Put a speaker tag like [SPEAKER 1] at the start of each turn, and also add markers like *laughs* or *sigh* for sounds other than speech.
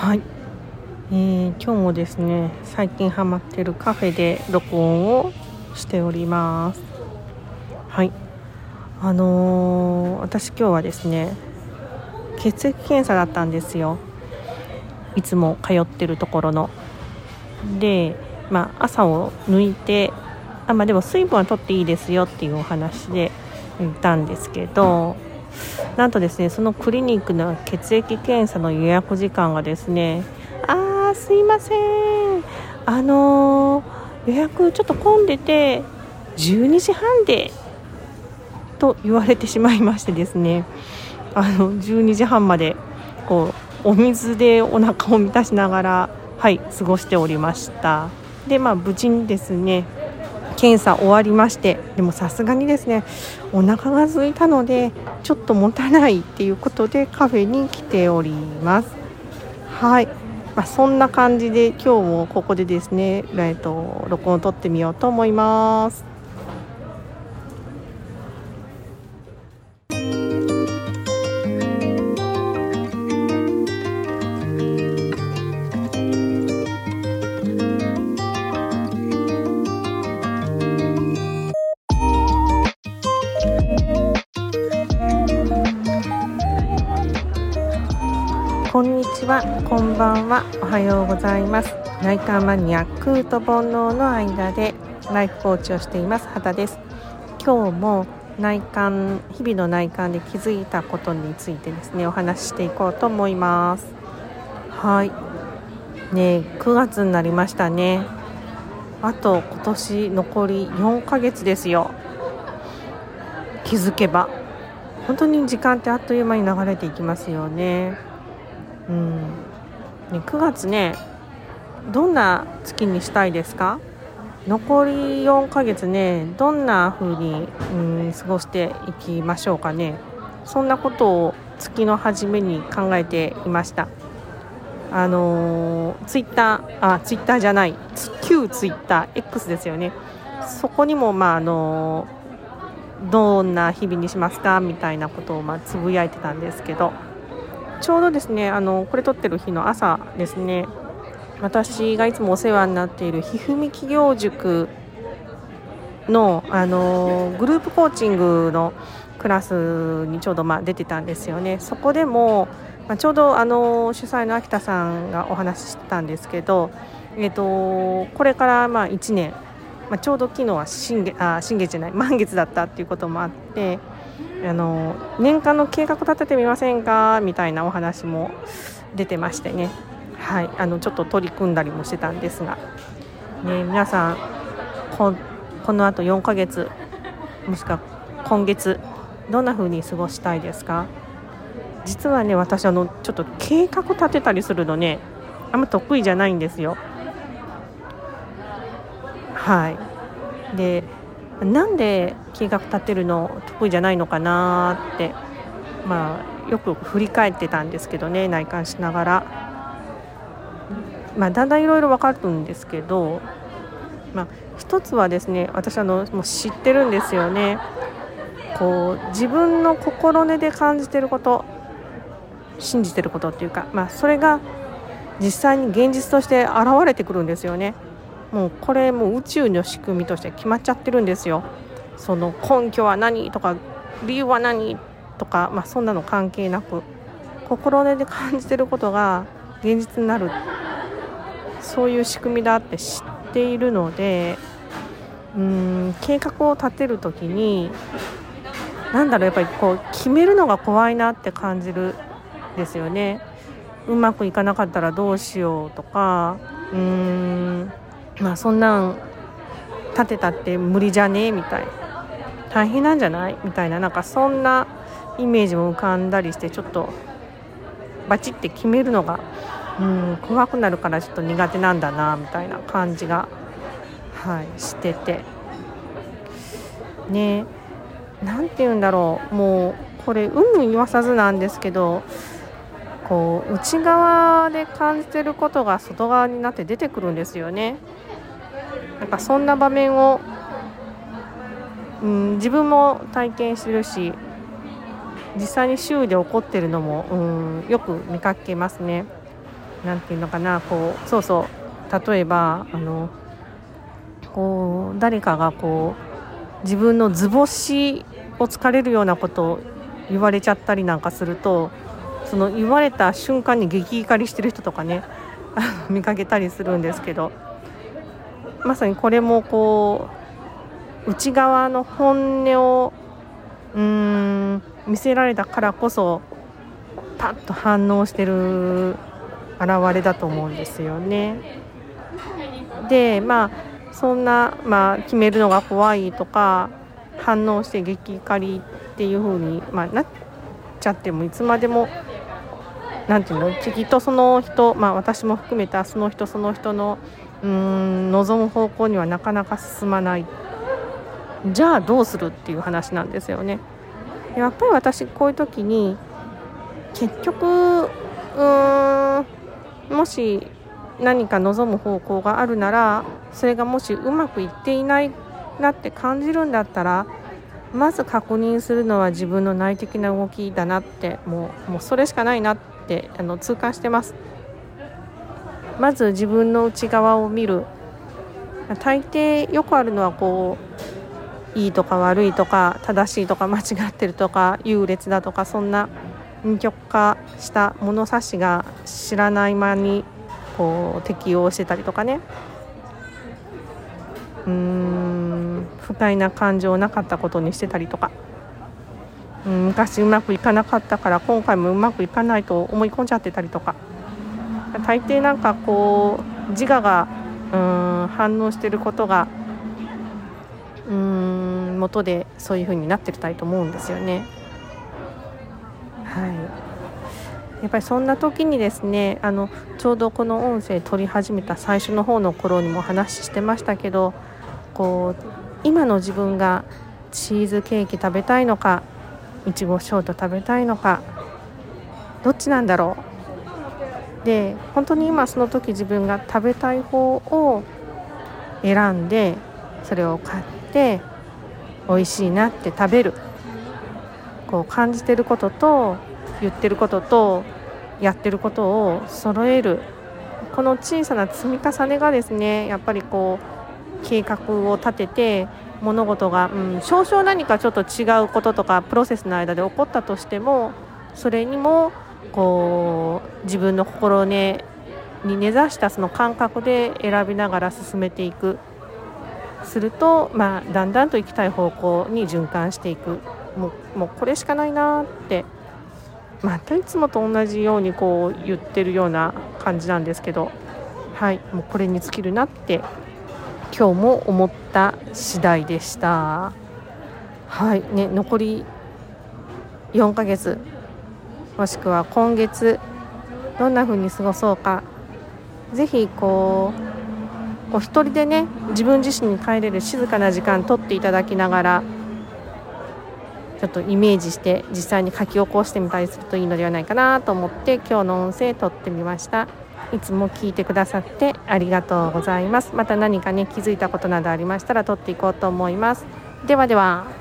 [SPEAKER 1] はい、えー、今日もですね最近ハマってるカフェで録音をしております。はい。あのー、私今日はですね血液検査だったんですよ。いつも通ってるところの。でまあ朝を抜いてあまあでも水分は取っていいですよっていうお話で言ったんですけどなんとですねそのクリニックの血液検査の予約時間がですねあーすいません。あのー、予約ちょっと混んでて12時半でと言われてしまいましてですねあの12時半までこうお水でお腹を満たしながらはい過ごしておりました。でまあ無事にですね検査終わりましてでもさすがにですねお腹が空いたのでちょっともたないっていうことでカフェに来ております。はい、まあ、そんな感じで今日もここでですね、えっと、録音を撮ってみようと思います。んばんは、おはようございます。内観マニア空と煩悩の間でライフコーチをしています畑です。今日も内観日々の内観で気づいたことについてですねお話ししていこうと思います。はい。ね9月になりましたね。あと今年残り4ヶ月ですよ。気づけば。本当に時間ってあっという間に流れていきますよね。うん、ね、9月ねどんな月にしたいですか？残り4ヶ月ねどんな風に、うん、過ごしていきましょうかね？そんなことを月の初めに考えていました。あのツイッターあツイッターじゃない旧ツイッター X ですよね。そこにもまああのどんな日々にしますか？みたいなことをまあつぶやいてたんですけど。ちょうどですねあのこれ撮ってる日の朝ですね私がいつもお世話になっているひふみ企業塾のあのグループコーチングのクラスにちょうどまあ出てたんですよね。そこでも、まあ、ちょうどあの主催の秋田さんがお話ししたんですけど、えーと、これからまあ1年、まあ、ちょうど昨日は新月あ新月じゃない満月だったっていうこともあってあの年間の計画立ててみませんか？みたいなお話も出てましてね、はい、あのちょっと取り組んだりもしてたんですが、ね、皆さんここのあと4ヶ月もしくは今月どんな風に過ごしたいですか？実はね私あのちょっと計画立てたりするのねあんま得意じゃないんですよ。はい。でなんで計画立てるの得意じゃないのかなってまあよく振り返ってたんですけどね内観しながら、まあ、だんだんいろいろ分かるんですけど、まあ、一つはですね私あのもう知ってるんですよねこう自分の心根で感じてること信じてることっていうか、まあ、それが実際に現実として現れてくるんですよね。もうこれも宇宙の仕組みとして決まっちゃってるんですよ。その根拠は何とか理由は何とか、まあ、そんなの関係なく心根で感じてることが *laughs* 現実になるそういう仕組みだって知っているのでうん計画を立てる時に何だろうやっぱりこう決めるのが怖いなって感じるんですよね。うまくいかなかったらどうしようとかうーんまあそんなん立てたって無理じゃねえみたい大変なんじゃないみたいな。なんかそんなイメージも浮かんだりしてちょっとバチって決めるのがうん怖くなるからちょっと苦手なんだなみたいな感じが、はい、してて。ね。何て言うんだろう。もうこれ有無言わさずなんですけどこう内側で感じてることが外側になって出てくるんですよね。なんかそんな場面を、うん、自分も体験してるし実際に周囲で起こってるのも、うん、よく見かけますね。何て言うのかなこうそうそう例えばあのこう誰かがこう自分の図星をつかれるようなことを言われちゃったりなんかするとその言われた瞬間に激怒りしてる人とかね *laughs* 見かけたりするんですけどまさにこれもこう内側の本音をうーん見せられたからこそパッと反応してる現れだと思うんですよね。でまあそんな、まあ、決めるのが怖いとか反応して激怒りっていう風に、まあ、なっちゃってもいつまでも何て言うの？きっとその人、まあ、私も含めたその人その人のうん望む方向にはなかなか進まないじゃあどうするっていう話なんですよね。やっぱり私こういう時に結局うんもし何か望む方向があるならそれがもしうまくいっていないなって感じるんだったらまず確認するのは自分の内的な動きだなってもうもうそれしかないなってあの痛感してます。まず自分の内側を見る。大抵よくあるのはこういいとか悪いとか正しいとか間違ってるとか優劣だとかそんな二極化した物差しが知らない間にこう適応してたりとかね。うーん不快な感情なかったことにしてたりとか、昔うまくいかなかったから今回もうまくいかないと思い込んじゃってたりとか大抵なんかこう自我がうん反応してることがうん元でそういう風になってたいと思うんですよね。はいやっぱりそんな時にですねあのちょうどこの音声取り始めた最初の方の頃にも話してましたけどこう今の自分がチーズケーキ食べたいのかいちごショート食べたいのかどっちなんだろう。で本当に今その時自分が食べたい方を選んでそれを買って美味しいなって食べる。こう感じてることと言ってることとやってることを揃える。この小さな積み重ねがですねやっぱりこう計画を立てて物事が、うん、少々何かちょっと違うこととかプロセスの間で起こったとしてもそれにもこう自分の心根に根ざしたその感覚で選びながら進めていく。すると、まあ、だんだんと行きたい方向に循環していく。もうもうこれしかないなって。またいつもと同じようにこう言ってるような感じなんですけど。はいもうこれに尽きるなって今日も思った次第でした。はい。ね残り4ヶ月。もしくは今月どんな風に過ごそうか。ぜひこうお一人でね自分自身に帰れる静かな時間とっていただきながらちょっとイメージして実際に書き起こしてみたりするといいのではないかなと思って今日の音声撮ってみました。いつも聞いてくださってありがとうございます。また何かね気づいたことなどありましたら撮っていこうと思います。ではでは。